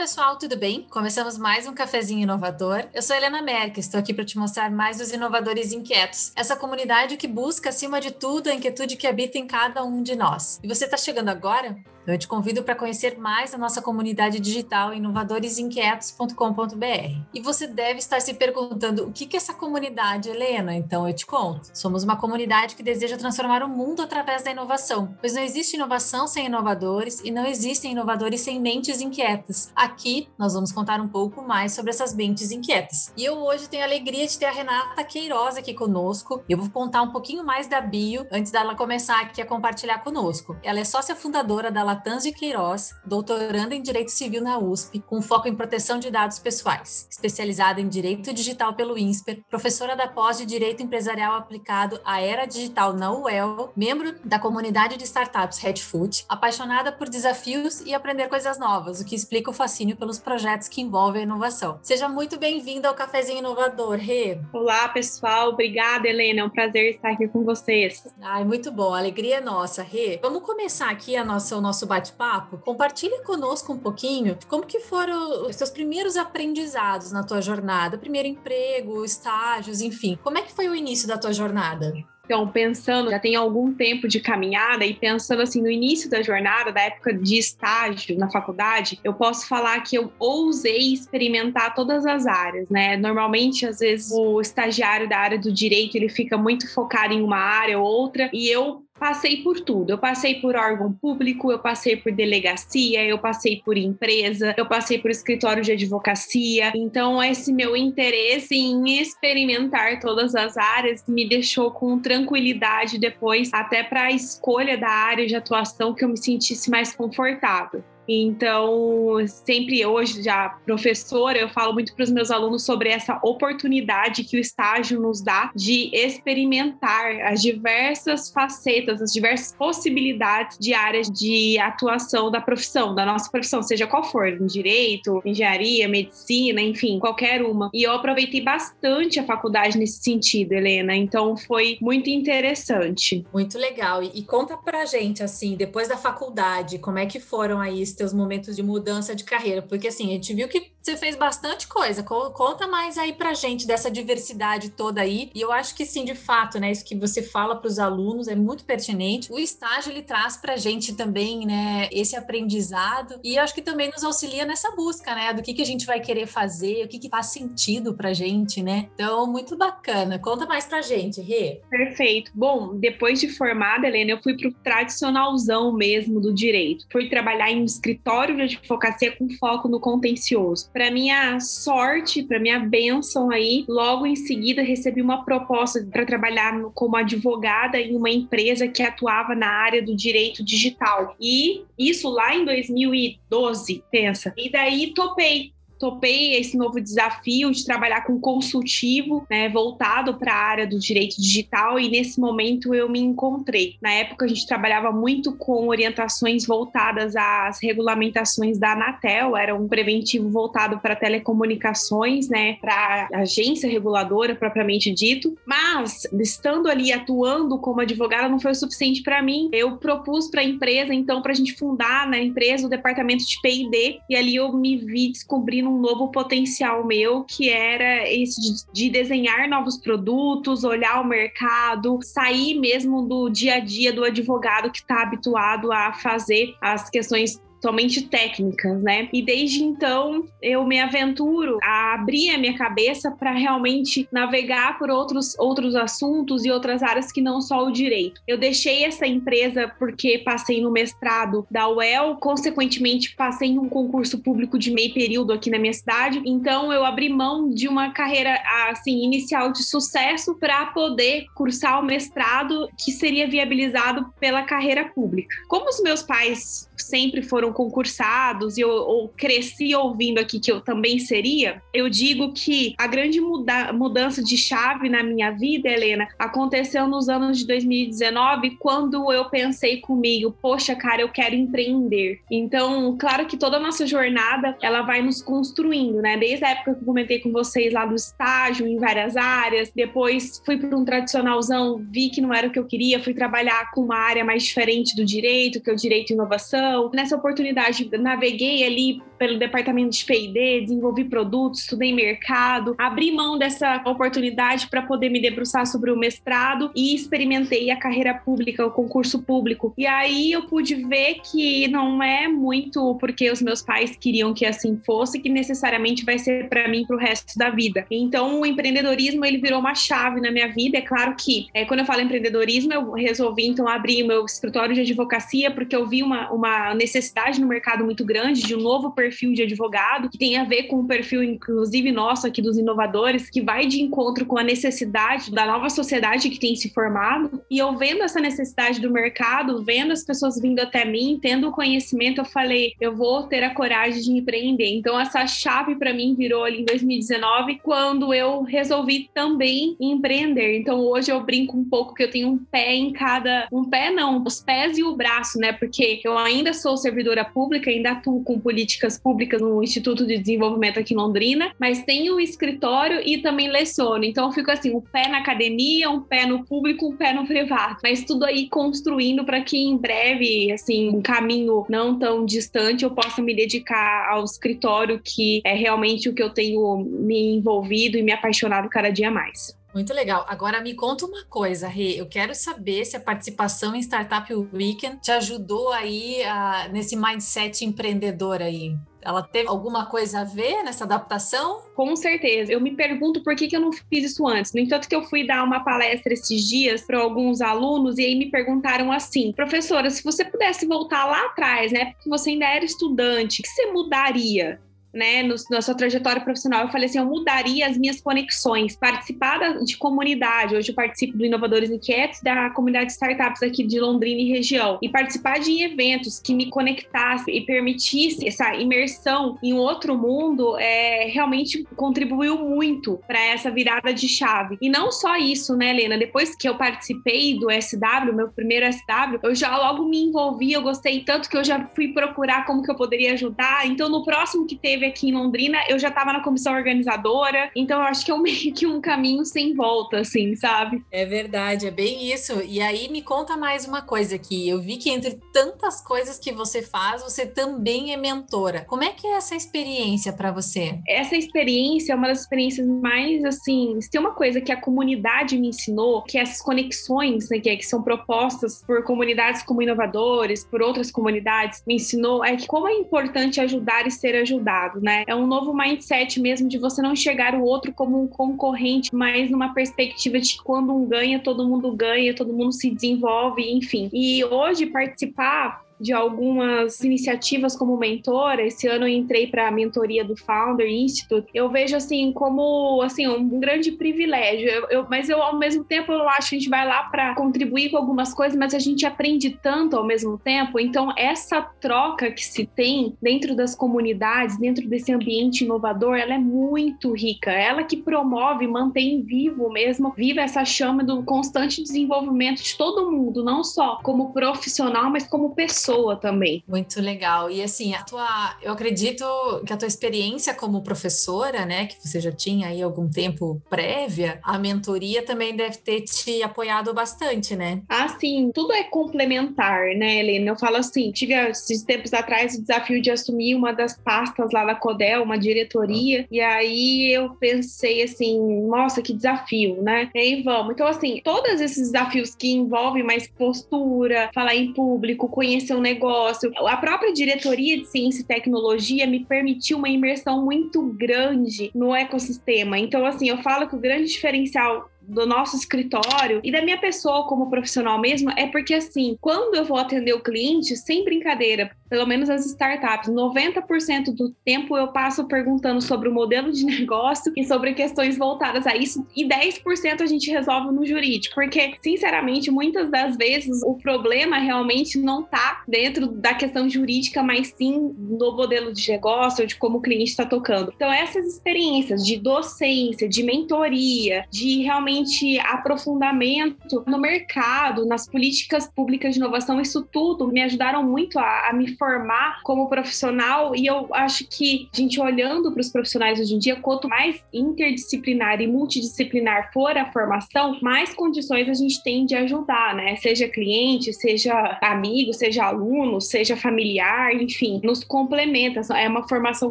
pessoal, tudo bem? Começamos mais um cafezinho inovador. Eu sou Helena Merck, estou aqui para te mostrar mais dos inovadores inquietos, essa comunidade que busca, acima de tudo, a inquietude que habita em cada um de nós. E você está chegando agora? Então, eu te convido para conhecer mais a nossa comunidade digital inovadoresinquietos.com.br. E você deve estar se perguntando o que é essa comunidade, Helena? Então eu te conto. Somos uma comunidade que deseja transformar o mundo através da inovação, pois não existe inovação sem inovadores e não existem inovadores sem mentes inquietas. Aqui nós vamos contar um pouco mais sobre essas mentes inquietas. E eu hoje tenho a alegria de ter a Renata Queiroz aqui conosco. Eu vou contar um pouquinho mais da bio antes dela começar aqui a compartilhar conosco. Ela é sócia fundadora da Latanzi Queiroz, doutoranda em Direito Civil na USP, com foco em proteção de dados pessoais, especializada em Direito Digital pelo INSPER, professora da pós de Direito Empresarial aplicado à Era Digital na UEL, membro da comunidade de startups Redfoot, apaixonada por desafios e aprender coisas novas, o que explica o fascínio pelos projetos que envolvem a inovação. Seja muito bem-vinda ao Cafezinho Inovador, Rê. Olá, pessoal. Obrigada, Helena. É um prazer estar aqui com vocês. Ai, muito bom. A alegria é nossa, Rê. Vamos começar aqui a nossa, o nosso nosso bate-papo, compartilhe conosco um pouquinho de como que foram os seus primeiros aprendizados na tua jornada, primeiro emprego, estágios, enfim. Como é que foi o início da tua jornada? Então, pensando, já tem algum tempo de caminhada e pensando assim no início da jornada, da época de estágio na faculdade, eu posso falar que eu ousei experimentar todas as áreas, né? Normalmente, às vezes, o estagiário da área do direito, ele fica muito focado em uma área ou outra, e eu passei por tudo. Eu passei por órgão público, eu passei por delegacia, eu passei por empresa, eu passei por escritório de advocacia. Então, esse meu interesse em experimentar todas as áreas me deixou com tranquilidade depois, até para a escolha da área de atuação que eu me sentisse mais confortável. Então, sempre hoje, já professora, eu falo muito para os meus alunos sobre essa oportunidade que o estágio nos dá de experimentar as diversas facetas, as diversas possibilidades de áreas de atuação da profissão, da nossa profissão, seja qual for, direito, engenharia, medicina, enfim, qualquer uma. E eu aproveitei bastante a faculdade nesse sentido, Helena. Então, foi muito interessante. Muito legal. E, e conta pra gente, assim, depois da faculdade, como é que foram aí teus momentos de mudança de carreira? Porque assim, a gente viu que você fez bastante coisa. Conta mais aí pra gente dessa diversidade toda aí. E eu acho que sim, de fato, né, isso que você fala para os alunos é muito pertinente. O estágio ele traz pra gente também, né, esse aprendizado e acho que também nos auxilia nessa busca, né, do que que a gente vai querer fazer, o que que faz sentido pra gente, né? Então, muito bacana. Conta mais pra gente, Rê. Perfeito. Bom, depois de formada, Helena, eu fui pro tradicionalzão mesmo do direito. Fui trabalhar em escritório de advocacia com foco no contencioso. Para minha sorte, para minha bênção aí, logo em seguida recebi uma proposta para trabalhar como advogada em uma empresa que atuava na área do direito digital. E isso lá em 2012, pensa. E daí topei topei esse novo desafio de trabalhar com consultivo, né, voltado para a área do direito digital e nesse momento eu me encontrei. Na época a gente trabalhava muito com orientações voltadas às regulamentações da Anatel, era um preventivo voltado para telecomunicações, né, para agência reguladora propriamente dito, mas estando ali atuando como advogada não foi o suficiente para mim. Eu propus para a empresa então para a gente fundar na empresa o departamento de P&D e ali eu me vi descobrindo um novo potencial meu, que era esse de, de desenhar novos produtos, olhar o mercado, sair mesmo do dia a dia do advogado que está habituado a fazer as questões somente técnicas, né? E desde então eu me aventuro a abrir a minha cabeça para realmente navegar por outros, outros assuntos e outras áreas que não só o direito. Eu deixei essa empresa porque passei no mestrado da UEL, consequentemente passei em um concurso público de meio período aqui na minha cidade, então eu abri mão de uma carreira assim inicial de sucesso para poder cursar o mestrado que seria viabilizado pela carreira pública. Como os meus pais sempre foram concursados e eu, eu cresci ouvindo aqui que eu também seria, eu digo que a grande muda mudança de chave na minha vida, Helena, aconteceu nos anos de 2019, quando eu pensei comigo, poxa, cara, eu quero empreender. Então, claro que toda a nossa jornada, ela vai nos construindo, né? Desde a época que eu comentei com vocês lá do estágio, em várias áreas, depois fui para um tradicionalzão, vi que não era o que eu queria, fui trabalhar com uma área mais diferente do direito, que é o direito e inovação. Nessa oportunidade oportunidade, naveguei ali pelo departamento de P&D, desenvolvi produtos, estudei mercado, abri mão dessa oportunidade para poder me debruçar sobre o mestrado e experimentei a carreira pública, o concurso público. E aí eu pude ver que não é muito porque os meus pais queriam que assim fosse que necessariamente vai ser para mim para o resto da vida. Então o empreendedorismo ele virou uma chave na minha vida. É claro que é, quando eu falo empreendedorismo eu resolvi então abrir meu escritório de advocacia porque eu vi uma, uma necessidade no mercado muito grande de um novo perfil de advogado, que tem a ver com o perfil, inclusive, nosso aqui dos inovadores, que vai de encontro com a necessidade da nova sociedade que tem se formado. E eu vendo essa necessidade do mercado, vendo as pessoas vindo até mim, tendo o conhecimento, eu falei, eu vou ter a coragem de empreender. Então, essa chave para mim virou ali em 2019, quando eu resolvi também empreender. Então, hoje eu brinco um pouco que eu tenho um pé em cada. Um pé não, os pés e o braço, né? Porque eu ainda sou servidora pública, ainda atuo com políticas públicas no Instituto de Desenvolvimento aqui em Londrina, mas tenho um escritório e também leciono. Então eu fico assim, um pé na academia, um pé no público, um pé no privado. Mas tudo aí construindo para que em breve, assim, um caminho não tão distante, eu possa me dedicar ao escritório, que é realmente o que eu tenho me envolvido e me apaixonado cada dia mais. Muito legal. Agora me conta uma coisa, Rê. Eu quero saber se a participação em Startup Weekend te ajudou aí uh, nesse mindset empreendedor aí. Ela teve alguma coisa a ver nessa adaptação? Com certeza. Eu me pergunto por que, que eu não fiz isso antes. No entanto, que eu fui dar uma palestra esses dias para alguns alunos e aí me perguntaram assim: professora, se você pudesse voltar lá atrás, né? Porque você ainda era estudante, o que você mudaria? Né, no, na sua trajetória profissional, eu falei assim, eu mudaria as minhas conexões, participar de comunidade, hoje eu participo do Inovadores Inquietos, da comunidade de startups aqui de Londrina e região, e participar de eventos que me conectasse e permitisse essa imersão em outro mundo, é, realmente contribuiu muito para essa virada de chave. E não só isso, né, Helena, depois que eu participei do SW, meu primeiro SW, eu já logo me envolvi, eu gostei tanto que eu já fui procurar como que eu poderia ajudar, então no próximo que teve teve aqui em Londrina, eu já estava na comissão organizadora, então eu acho que é meio que um caminho sem volta, assim, sabe? É verdade, é bem isso. E aí me conta mais uma coisa aqui. Eu vi que entre tantas coisas que você faz, você também é mentora. Como é que é essa experiência para você? Essa experiência é uma das experiências mais, assim, se tem uma coisa que a comunidade me ensinou, que é essas conexões, né, que, é, que são propostas por comunidades como inovadores, por outras comunidades, me ensinou é que como é importante ajudar e ser ajudado né? É um novo mindset mesmo de você não enxergar o outro como um concorrente, mas numa perspectiva de que quando um ganha, todo mundo ganha, todo mundo se desenvolve, enfim. E hoje participar de algumas iniciativas como mentora. Esse ano eu entrei para a mentoria do Founder Institute. Eu vejo assim como assim um grande privilégio. Eu, eu, mas eu ao mesmo tempo eu acho que a gente vai lá para contribuir com algumas coisas, mas a gente aprende tanto ao mesmo tempo. Então essa troca que se tem dentro das comunidades, dentro desse ambiente inovador, ela é muito rica. Ela que promove, mantém vivo mesmo, viva essa chama do constante desenvolvimento de todo mundo, não só como profissional, mas como pessoa pessoa também. Muito legal. E assim, a tua, eu acredito que a tua experiência como professora, né, que você já tinha aí algum tempo prévia, a mentoria também deve ter te apoiado bastante, né? Ah, sim, tudo é complementar, né, Helena? Eu falo assim, tive esses tempos atrás o desafio de assumir uma das pastas lá da Codel, uma diretoria, e aí eu pensei assim, nossa, que desafio, né? E aí vamos. Então, assim, todos esses desafios que envolvem mais postura, falar em público, conhecer um negócio. A própria diretoria de ciência e tecnologia me permitiu uma imersão muito grande no ecossistema. Então, assim, eu falo que o grande diferencial do nosso escritório e da minha pessoa como profissional mesmo é porque assim, quando eu vou atender o cliente, sem brincadeira, pelo menos as startups, 90% do tempo eu passo perguntando sobre o modelo de negócio e sobre questões voltadas a isso, e 10% a gente resolve no jurídico, porque, sinceramente, muitas das vezes o problema realmente não está dentro da questão jurídica, mas sim no modelo de negócio, de como o cliente está tocando. Então, essas experiências de docência, de mentoria, de realmente realmente aprofundamento no mercado, nas políticas públicas de inovação, isso tudo me ajudaram muito a, a me formar como profissional e eu acho que a gente olhando para os profissionais hoje em dia, quanto mais interdisciplinar e multidisciplinar for a formação, mais condições a gente tem de ajudar, né? Seja cliente, seja amigo, seja aluno, seja familiar, enfim, nos complementa, é uma formação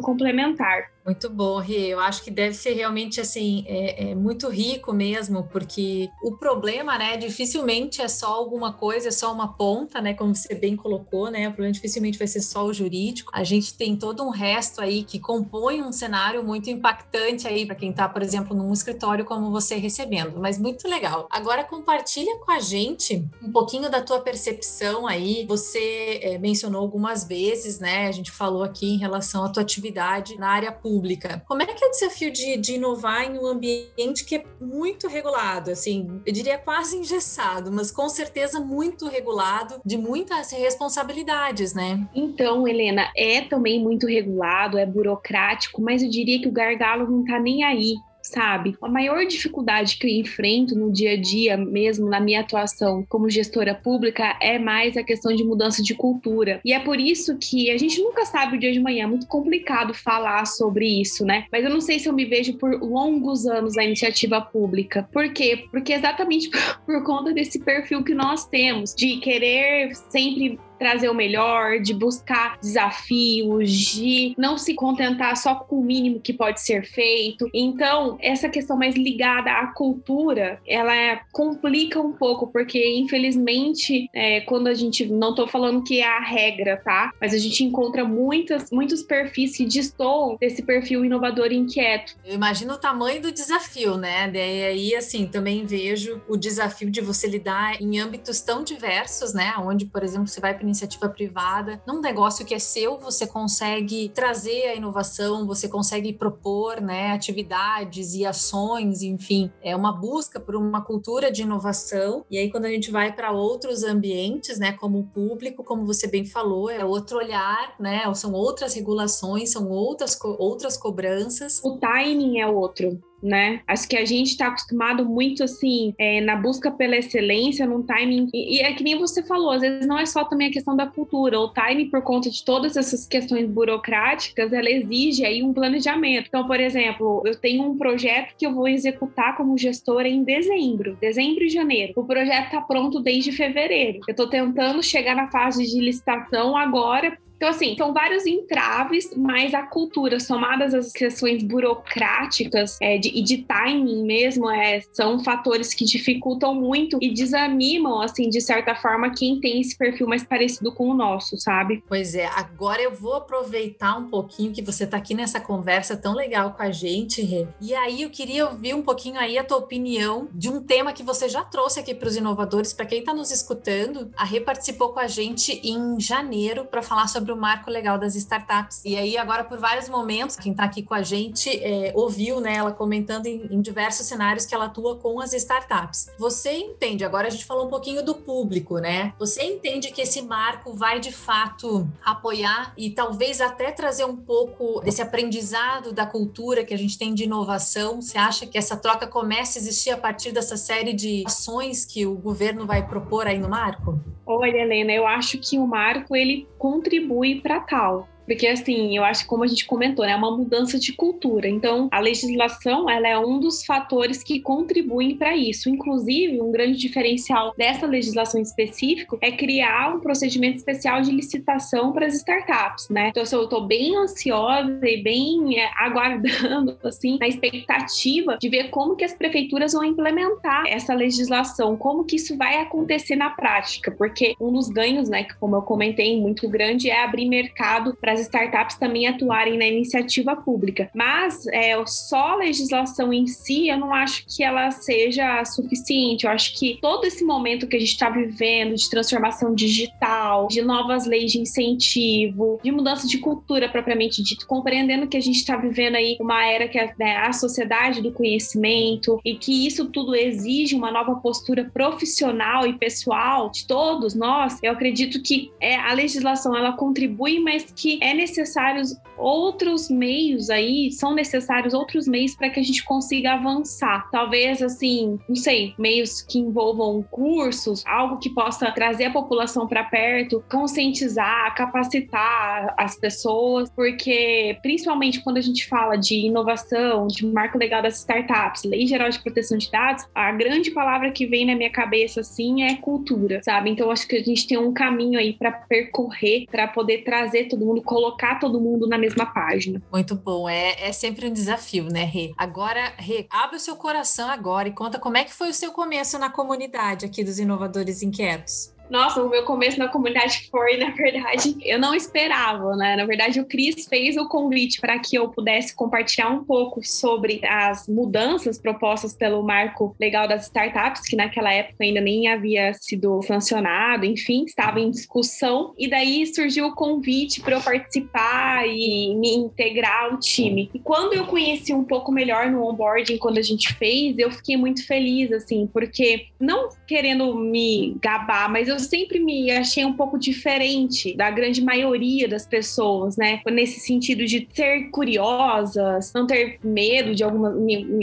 complementar. Muito bom, Rê. Eu acho que deve ser realmente assim, é, é, muito rico mesmo, porque o problema, né, dificilmente é só alguma coisa, é só uma ponta, né, como você bem colocou, né, o problema dificilmente vai ser só o jurídico. A gente tem todo um resto aí que compõe um cenário muito impactante aí para quem está, por exemplo, num escritório como você recebendo, mas muito legal. Agora compartilha com a gente um pouquinho da tua percepção aí. Você é, mencionou algumas vezes, né, a gente falou aqui em relação à tua atividade na área pública pública. Como é que é o desafio de, de inovar em um ambiente que é muito regulado, assim, eu diria quase engessado, mas com certeza muito regulado, de muitas responsabilidades, né? Então, Helena, é também muito regulado, é burocrático, mas eu diria que o gargalo não tá nem aí sabe? A maior dificuldade que eu enfrento no dia a dia, mesmo na minha atuação como gestora pública, é mais a questão de mudança de cultura. E é por isso que a gente nunca sabe o dia de manhã, é muito complicado falar sobre isso, né? Mas eu não sei se eu me vejo por longos anos na iniciativa pública. Por quê? Porque exatamente por conta desse perfil que nós temos, de querer sempre trazer o melhor, de buscar desafios, de não se contentar só com o mínimo que pode ser feito. Então, essa questão mais ligada à cultura, ela é, complica um pouco, porque infelizmente, é, quando a gente, não tô falando que é a regra, tá? Mas a gente encontra muitas, muitos perfis que destoam desse perfil inovador e inquieto. Eu imagino o tamanho do desafio, né? Daí aí, assim, também vejo o desafio de você lidar em âmbitos tão diversos, né? Onde, por exemplo, você vai para iniciativa privada. Num negócio que é seu, você consegue trazer a inovação, você consegue propor né, atividades e ações, enfim, é uma busca por uma cultura de inovação. E aí, quando a gente vai para outros ambientes, né, como o público, como você bem falou, é outro olhar, né? São outras regulações, são outras, outras cobranças. O timing é outro né? Acho que a gente está acostumado muito assim é, na busca pela excelência, num timing. E, e, é que nem você falou, às vezes não é só também a questão da cultura. O timing, por conta de todas essas questões burocráticas, ela exige aí um planejamento. Então, por exemplo, eu tenho um projeto que eu vou executar como gestora em dezembro, dezembro e janeiro. O projeto está pronto desde fevereiro. Eu estou tentando chegar na fase de licitação agora então, assim, são vários entraves, mas a cultura, somadas às questões burocráticas é, de, e de timing mesmo, é, são fatores que dificultam muito e desanimam, assim, de certa forma, quem tem esse perfil mais parecido com o nosso, sabe? Pois é, agora eu vou aproveitar um pouquinho que você está aqui nessa conversa tão legal com a gente, Rê. E aí eu queria ouvir um pouquinho aí a tua opinião de um tema que você já trouxe aqui para os inovadores, para quem está nos escutando. A Rê participou com a gente em janeiro para falar sobre sobre o marco legal das startups. E aí, agora, por vários momentos, quem está aqui com a gente é, ouviu né, ela comentando em, em, diversos cenários que ela atua com as startups. Você entende, agora a gente falou um pouquinho do público, né? Você entende que esse marco vai de fato apoiar e talvez até trazer um pouco desse aprendizado da cultura que a gente tem de inovação? Você acha que essa troca começa a existir a partir dessa série de ações que o governo vai propor aí no marco? Olha, Helena, eu acho que o marco ele contribui para tal. Porque, assim, eu acho que como a gente comentou, né, é uma mudança de cultura. Então, a legislação, ela é um dos fatores que contribuem para isso. Inclusive, um grande diferencial dessa legislação específica é criar um procedimento especial de licitação para as startups, né? Então, assim, eu estou bem ansiosa e bem é, aguardando, assim, na expectativa de ver como que as prefeituras vão implementar essa legislação, como que isso vai acontecer na prática, porque um dos ganhos, né, que como eu comentei, muito grande, é abrir mercado para as as startups também atuarem na iniciativa pública. Mas é, só a legislação em si, eu não acho que ela seja suficiente. Eu acho que todo esse momento que a gente está vivendo de transformação digital, de novas leis de incentivo, de mudança de cultura propriamente dito, compreendendo que a gente está vivendo aí uma era que é né, a sociedade do conhecimento e que isso tudo exige uma nova postura profissional e pessoal de todos nós, eu acredito que é, a legislação ela contribui, mas que é necessário outros meios aí, são necessários outros meios para que a gente consiga avançar. Talvez assim, não sei, meios que envolvam cursos, algo que possa trazer a população para perto, conscientizar, capacitar as pessoas, porque principalmente quando a gente fala de inovação, de marco legal das startups, lei geral de proteção de dados, a grande palavra que vem na minha cabeça assim é cultura, sabe? Então acho que a gente tem um caminho aí para percorrer para poder trazer todo mundo, colocar todo mundo na mesma página. Muito bom, é, é sempre um desafio, né, Rê? Agora, Rê, abre o seu coração agora e conta como é que foi o seu começo na comunidade aqui dos Inovadores Inquietos. Nossa, o meu começo na comunidade foi, na verdade, eu não esperava, né? Na verdade, o Cris fez o convite para que eu pudesse compartilhar um pouco sobre as mudanças propostas pelo marco legal das startups, que naquela época ainda nem havia sido sancionado, enfim, estava em discussão. E daí surgiu o convite para eu participar e me integrar ao time. E quando eu conheci um pouco melhor no onboarding, quando a gente fez, eu fiquei muito feliz, assim, porque não querendo me gabar, mas eu sempre me achei um pouco diferente da grande maioria das pessoas, né? Nesse sentido de ser curiosas, não ter medo de alguma,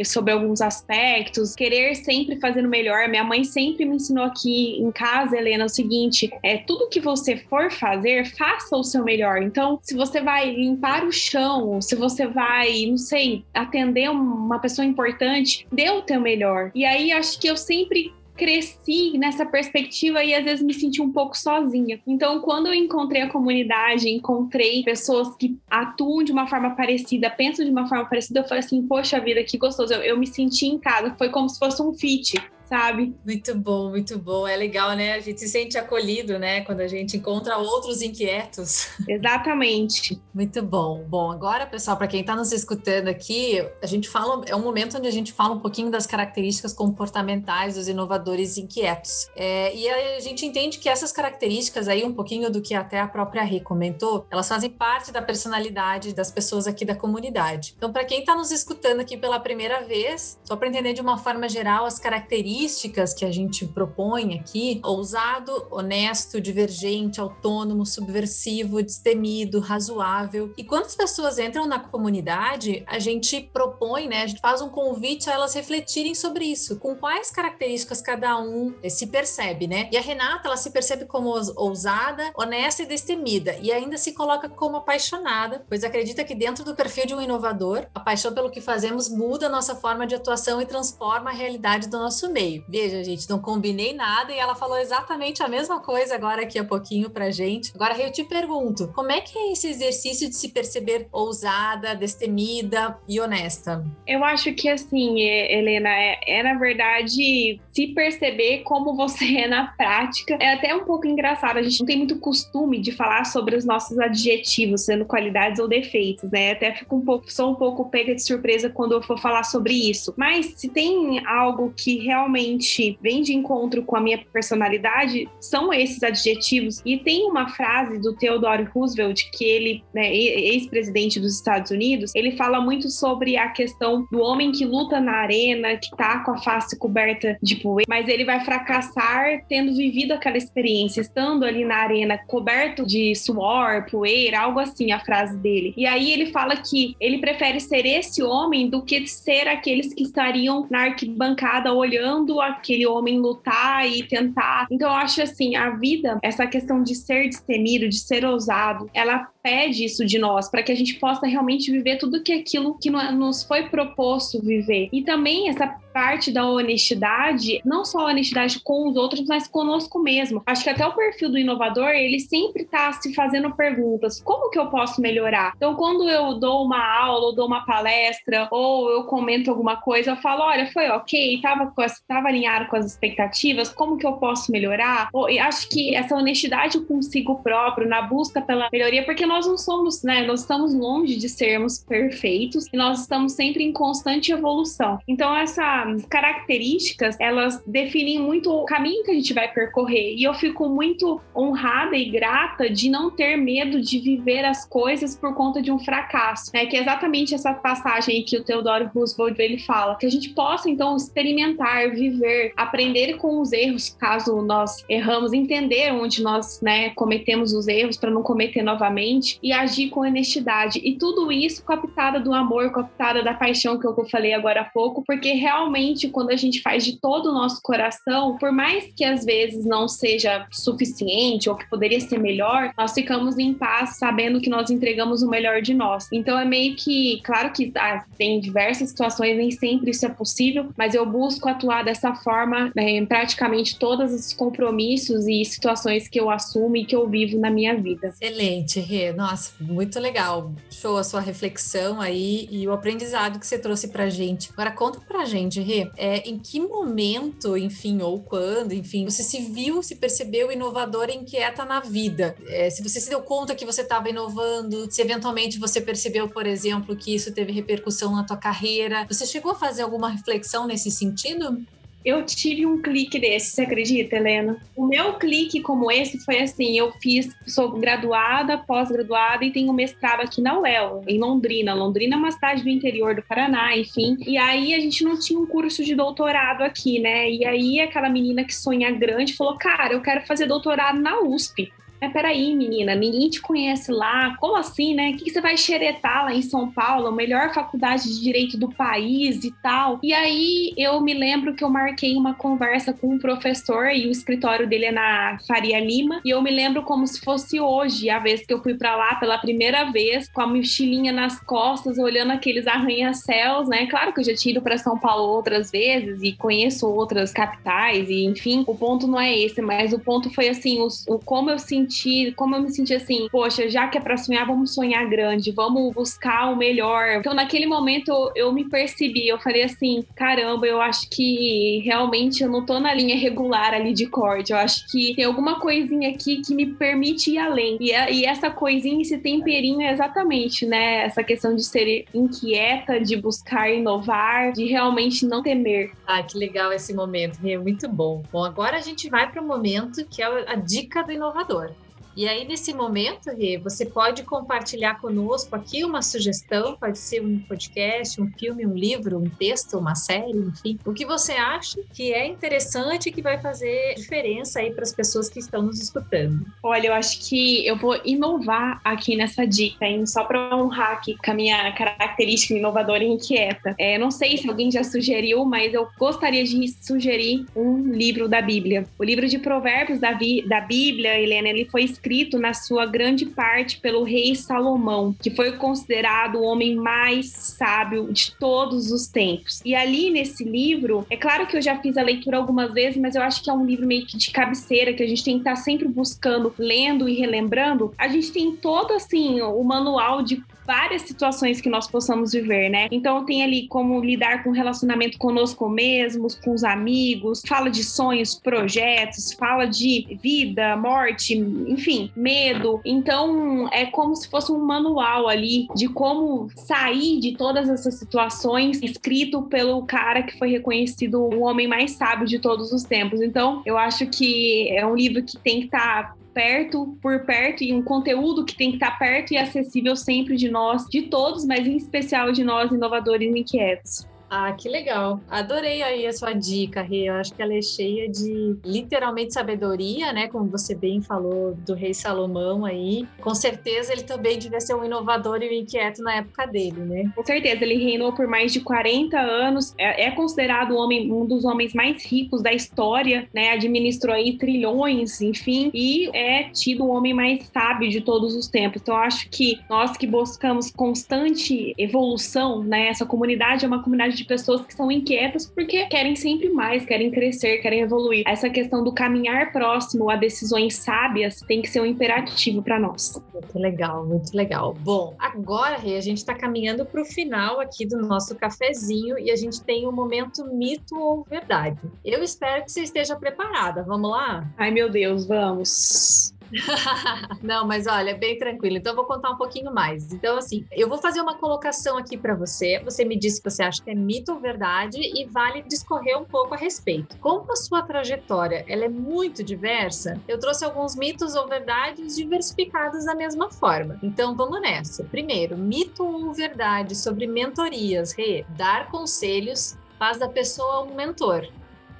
sobre alguns aspectos, querer sempre fazer o melhor. Minha mãe sempre me ensinou aqui em casa, Helena, o seguinte: é tudo que você for fazer, faça o seu melhor. Então, se você vai limpar o chão, se você vai, não sei, atender uma pessoa importante, dê o teu melhor. E aí acho que eu sempre cresci nessa perspectiva e às vezes me senti um pouco sozinha. Então, quando eu encontrei a comunidade, encontrei pessoas que atuam de uma forma parecida, pensam de uma forma parecida, eu falei assim: poxa vida, que gostoso. Eu, eu me senti em casa, foi como se fosse um fit sabe? Muito bom, muito bom. É legal, né? A gente se sente acolhido, né? Quando a gente encontra outros inquietos. Exatamente. muito bom. Bom, agora, pessoal, para quem está nos escutando aqui, a gente fala, é um momento onde a gente fala um pouquinho das características comportamentais dos inovadores inquietos. É, e a gente entende que essas características aí, um pouquinho do que até a própria Rê comentou, elas fazem parte da personalidade das pessoas aqui da comunidade. Então, para quem está nos escutando aqui pela primeira vez, só para entender de uma forma geral as características características que a gente propõe aqui: ousado, honesto, divergente, autônomo, subversivo, destemido, razoável. E quando as pessoas entram na comunidade, a gente propõe, né? A gente faz um convite a elas refletirem sobre isso, com quais características cada um se percebe, né? E a Renata, ela se percebe como ousada, honesta e destemida, e ainda se coloca como apaixonada, pois acredita que dentro do perfil de um inovador, a paixão pelo que fazemos muda a nossa forma de atuação e transforma a realidade do nosso meio. Veja, gente, não combinei nada e ela falou exatamente a mesma coisa agora aqui a pouquinho pra gente. Agora eu te pergunto, como é que é esse exercício de se perceber ousada, destemida e honesta? Eu acho que assim, Helena, é, é na verdade se perceber como você é na prática. É até um pouco engraçado, a gente não tem muito costume de falar sobre os nossos adjetivos, sendo qualidades ou defeitos, né? Até fico um pouco, sou um pouco pega de surpresa quando eu for falar sobre isso. Mas se tem algo que realmente realmente vem de encontro com a minha personalidade são esses adjetivos. E tem uma frase do Theodore Roosevelt, que ele, né, ex-presidente dos Estados Unidos, ele fala muito sobre a questão do homem que luta na arena, que tá com a face coberta de poeira, mas ele vai fracassar tendo vivido aquela experiência, estando ali na arena, coberto de suor, poeira, algo assim, a frase dele. E aí ele fala que ele prefere ser esse homem do que ser aqueles que estariam na arquibancada olhando vendo aquele homem lutar e tentar. Então, eu acho assim, a vida, essa questão de ser destemido, de ser ousado, ela pede isso de nós, para que a gente possa realmente viver tudo que aquilo que nos foi proposto viver. E também essa parte da honestidade, não só a honestidade com os outros, mas conosco mesmo. Acho que até o perfil do inovador, ele sempre está se fazendo perguntas: como que eu posso melhorar? Então, quando eu dou uma aula, ou dou uma palestra, ou eu comento alguma coisa, eu falo: olha, foi ok, estava tava alinhado com as expectativas, como que eu posso melhorar? e acho que essa honestidade consigo próprio, na busca pela melhoria, porque nós nós não somos, né? Nós estamos longe de sermos perfeitos e nós estamos sempre em constante evolução. Então, essas características, elas definem muito o caminho que a gente vai percorrer. E eu fico muito honrada e grata de não ter medo de viver as coisas por conta de um fracasso, né? Que é exatamente essa passagem que o Theodore Roosevelt ele fala, que a gente possa então experimentar, viver, aprender com os erros, caso nós erramos, entender onde nós né, cometemos os erros para não cometer novamente e agir com honestidade. E tudo isso com a pitada do amor, com a pitada da paixão que eu falei agora há pouco, porque realmente quando a gente faz de todo o nosso coração, por mais que às vezes não seja suficiente ou que poderia ser melhor, nós ficamos em paz sabendo que nós entregamos o melhor de nós. Então é meio que, claro que ah, tem diversas situações, nem sempre isso é possível, mas eu busco atuar dessa forma né, em praticamente todos os compromissos e situações que eu assumo e que eu vivo na minha vida. Excelente, Rê. Nossa, muito legal. Show a sua reflexão aí e o aprendizado que você trouxe pra gente. Agora conta pra gente, Rê, é, em que momento, enfim, ou quando, enfim, você se viu, se percebeu inovadora e inquieta na vida? É, se você se deu conta que você estava inovando, se eventualmente você percebeu, por exemplo, que isso teve repercussão na tua carreira, você chegou a fazer alguma reflexão nesse sentido? Eu tive um clique desse, você acredita, Helena? O meu clique como esse foi assim: eu fiz, sou graduada, pós-graduada e tenho mestrado aqui na UEL, em Londrina. Londrina é uma cidade do interior do Paraná, enfim. E aí a gente não tinha um curso de doutorado aqui, né? E aí aquela menina que sonha grande falou: Cara, eu quero fazer doutorado na USP. Mas peraí, menina, ninguém te conhece lá. Como assim, né? O que, você vai xeretar lá em São Paulo? A melhor faculdade de direito do país e tal. E aí eu me lembro que eu marquei uma conversa com um professor e o escritório dele é na Faria Lima. E eu me lembro como se fosse hoje, a vez que eu fui para lá pela primeira vez, com a mochilinha nas costas, olhando aqueles arranha-céus, né? Claro que eu já tinha ido para São Paulo outras vezes e conheço outras capitais, e enfim, o ponto não é esse, mas o ponto foi assim, o, o como eu senti senti, como eu me senti assim, poxa, já que é pra sonhar, vamos sonhar grande, vamos buscar o melhor. Então, naquele momento, eu, me percebi, eu falei assim, caramba, eu acho que realmente eu não tô na linha regular ali de corte, eu acho que tem alguma coisinha aqui que me permite ir além. E, e essa coisinha, esse temperinho é exatamente, né, essa questão de ser inquieta, de buscar inovar, de realmente não temer. Ah, que legal esse momento, é muito bom. Bom, agora a gente vai para o momento que é a dica do inovador. E aí, nesse momento, Rê, você pode compartilhar conosco aqui uma sugestão, pode ser um podcast, um filme, um livro, um texto, uma série, enfim. O que você acha que é interessante e que vai fazer diferença aí para as pessoas que estão nos escutando? Olha, eu acho que eu vou inovar aqui nessa dica, hein? Só para honrar aqui com a minha característica inovadora e inquieta. É, não sei se alguém já sugeriu, mas eu gostaria de sugerir um livro da Bíblia. O livro de Provérbios da, da Bíblia, Helena, ele foi escrito escrito na sua grande parte pelo rei Salomão, que foi considerado o homem mais sábio de todos os tempos. E ali nesse livro, é claro que eu já fiz a leitura algumas vezes, mas eu acho que é um livro meio que de cabeceira que a gente tem que estar sempre buscando, lendo e relembrando. A gente tem todo assim o manual de várias situações que nós possamos viver, né? Então tem ali como lidar com relacionamento conosco mesmos, com os amigos, fala de sonhos, projetos, fala de vida, morte, enfim, medo. Então é como se fosse um manual ali de como sair de todas essas situações, escrito pelo cara que foi reconhecido o homem mais sábio de todos os tempos. Então eu acho que é um livro que tem que estar tá perto, por perto, e um conteúdo que tem que estar perto e acessível sempre de nós, de todos, mas em especial de nós, inovadores inquietos. Ah, que legal. Adorei aí a sua dica, Rê. Eu acho que ela é cheia de literalmente sabedoria, né? Como você bem falou do rei Salomão aí. Com certeza ele também devia ser um inovador e um inquieto na época dele, né? Com certeza, ele reinou por mais de 40 anos. É, é considerado um, homem, um dos homens mais ricos da história, né? Administrou aí trilhões, enfim, e é tido o homem mais sábio de todos os tempos. Então, acho que nós que buscamos constante evolução, né? Essa comunidade é uma comunidade de pessoas que são inquietas porque querem sempre mais, querem crescer, querem evoluir. Essa questão do caminhar próximo a decisões sábias tem que ser um imperativo para nós. Muito legal, muito legal. Bom, agora, Rê, a gente está caminhando para o final aqui do nosso cafezinho e a gente tem o um momento mito ou verdade. Eu espero que você esteja preparada. Vamos lá? Ai, meu Deus, vamos. Não, mas olha, bem tranquilo. Então eu vou contar um pouquinho mais. Então, assim, eu vou fazer uma colocação aqui para você. Você me disse que você acha que é mito ou verdade e vale discorrer um pouco a respeito. Como a sua trajetória ela é muito diversa, eu trouxe alguns mitos ou verdades diversificados da mesma forma. Então vamos nessa. Primeiro, mito ou verdade sobre mentorias, Rê, dar conselhos faz da pessoa um mentor.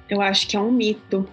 Eu acho que é um mito.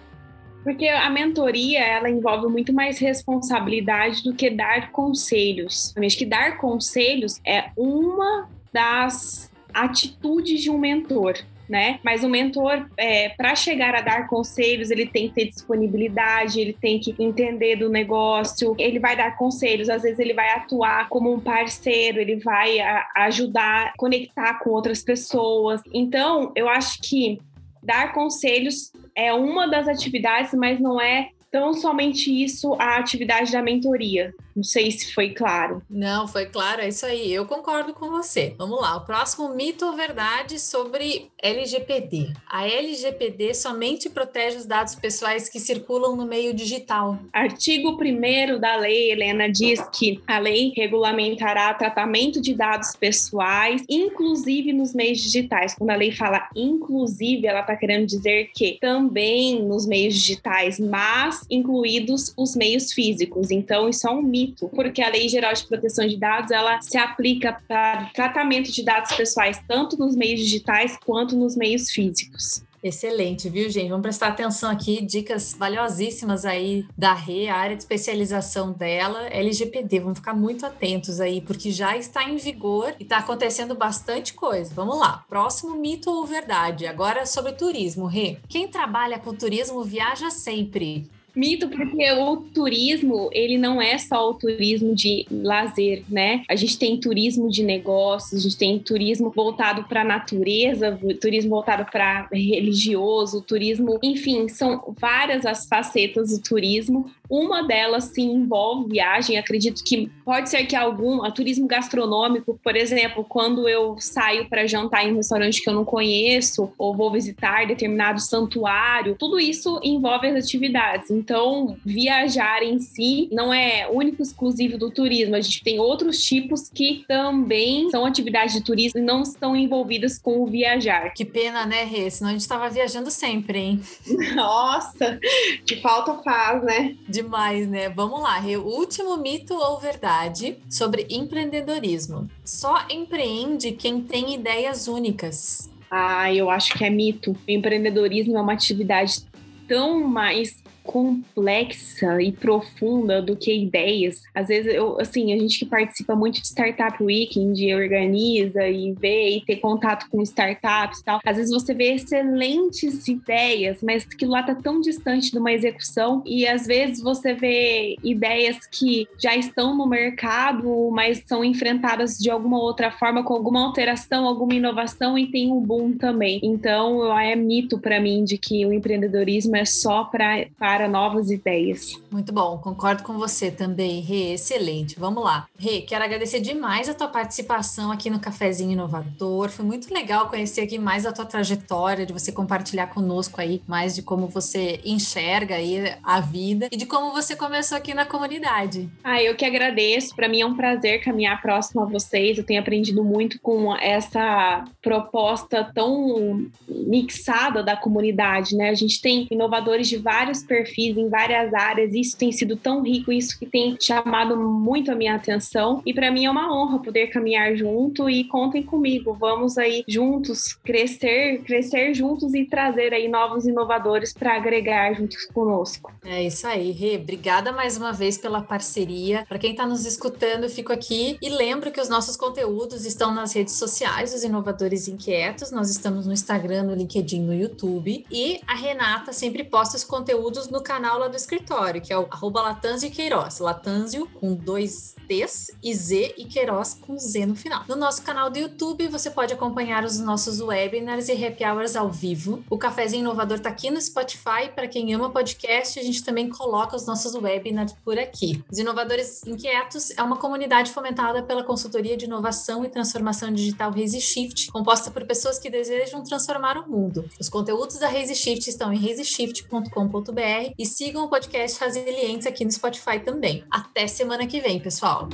Porque a mentoria, ela envolve muito mais responsabilidade do que dar conselhos. Acho que dar conselhos é uma das atitudes de um mentor né? Mas o mentor, é, para chegar a dar conselhos, ele tem que ter disponibilidade, ele tem que entender do negócio, ele vai dar conselhos, às vezes ele vai atuar como um parceiro, ele vai a, ajudar, conectar com outras pessoas. Então, eu acho que dar conselhos é uma das atividades, mas não é tão somente isso a atividade da mentoria. Não sei se foi claro. Não, foi claro, é isso aí. Eu concordo com você. Vamos lá, o próximo mito ou verdade sobre LGPD. A LGPD somente protege os dados pessoais que circulam no meio digital. Artigo 1 da lei, Helena, diz que a lei regulamentará tratamento de dados pessoais, inclusive nos meios digitais. Quando a lei fala inclusive, ela está querendo dizer que também nos meios digitais, mas incluídos os meios físicos. Então, isso é um mito porque a Lei Geral de Proteção de Dados ela se aplica para tratamento de dados pessoais tanto nos meios digitais quanto nos meios físicos. Excelente, viu, gente? Vamos prestar atenção aqui, dicas valiosíssimas aí da RE, a área de especialização dela, LGPD. Vamos ficar muito atentos aí, porque já está em vigor e está acontecendo bastante coisa. Vamos lá. Próximo mito ou verdade? Agora sobre turismo, Rê. Quem trabalha com turismo viaja sempre. Mito, porque o turismo, ele não é só o turismo de lazer, né? A gente tem turismo de negócios, a gente tem turismo voltado para a natureza, turismo voltado para religioso, turismo, enfim, são várias as facetas do turismo. Uma delas se envolve viagem, acredito que pode ser que algum, turismo gastronômico, por exemplo, quando eu saio para jantar em um restaurante que eu não conheço ou vou visitar determinado santuário, tudo isso envolve as atividades. Então, viajar em si não é único exclusivo do turismo. A gente tem outros tipos que também são atividades de turismo e não estão envolvidas com o viajar. Que pena, né, Rê? Senão a gente estava viajando sempre, hein? Nossa, que falta faz, né? Demais, né? Vamos lá, Rê. O último mito ou verdade sobre empreendedorismo. Só empreende quem tem ideias únicas. Ah, eu acho que é mito. O empreendedorismo é uma atividade tão mais complexa e profunda do que ideias. Às vezes, eu, assim, a gente que participa muito de Startup Weekend, organiza e vê e ter contato com startups e tal, às vezes você vê excelentes ideias, mas aquilo lá tá tão distante de uma execução e às vezes você vê ideias que já estão no mercado, mas são enfrentadas de alguma outra forma, com alguma alteração, alguma inovação e tem um boom também. Então, é mito para mim de que o empreendedorismo é só para para novas ideias. Muito bom, concordo com você também, Rê, excelente. Vamos lá. Rê, quero agradecer demais a tua participação aqui no Cafezinho Inovador. Foi muito legal conhecer aqui mais a tua trajetória, de você compartilhar conosco aí mais de como você enxerga aí a vida e de como você começou aqui na comunidade. Ah, eu que agradeço. Para mim é um prazer caminhar próximo a vocês. Eu tenho aprendido muito com essa proposta tão mixada da comunidade, né? A gente tem inovadores de vários perfis perfis em várias áreas. Isso tem sido tão rico, isso que tem chamado muito a minha atenção. E para mim é uma honra poder caminhar junto e contem comigo. Vamos aí juntos crescer, crescer juntos e trazer aí novos inovadores para agregar juntos conosco. É isso aí, Rê. Obrigada mais uma vez pela parceria. Para quem está nos escutando, eu fico aqui e lembro que os nossos conteúdos estão nas redes sociais, os Inovadores Inquietos. Nós estamos no Instagram, no LinkedIn, no YouTube. E a Renata sempre posta os conteúdos no no canal lá do escritório, que é o arroba Latanzio Queiroz. Latanzio com dois T's e Z e Queiroz com Z no final. No nosso canal do YouTube, você pode acompanhar os nossos webinars e happy hours ao vivo. O Cafézinho Inovador está aqui no Spotify. Para quem ama podcast, a gente também coloca os nossos webinars por aqui. Os Inovadores Inquietos é uma comunidade fomentada pela consultoria de inovação e transformação digital Raise Shift, composta por pessoas que desejam transformar o mundo. Os conteúdos da Raise Shift estão em raiseshift.com.br e sigam o podcast Resilientes aqui no Spotify também. Até semana que vem, pessoal!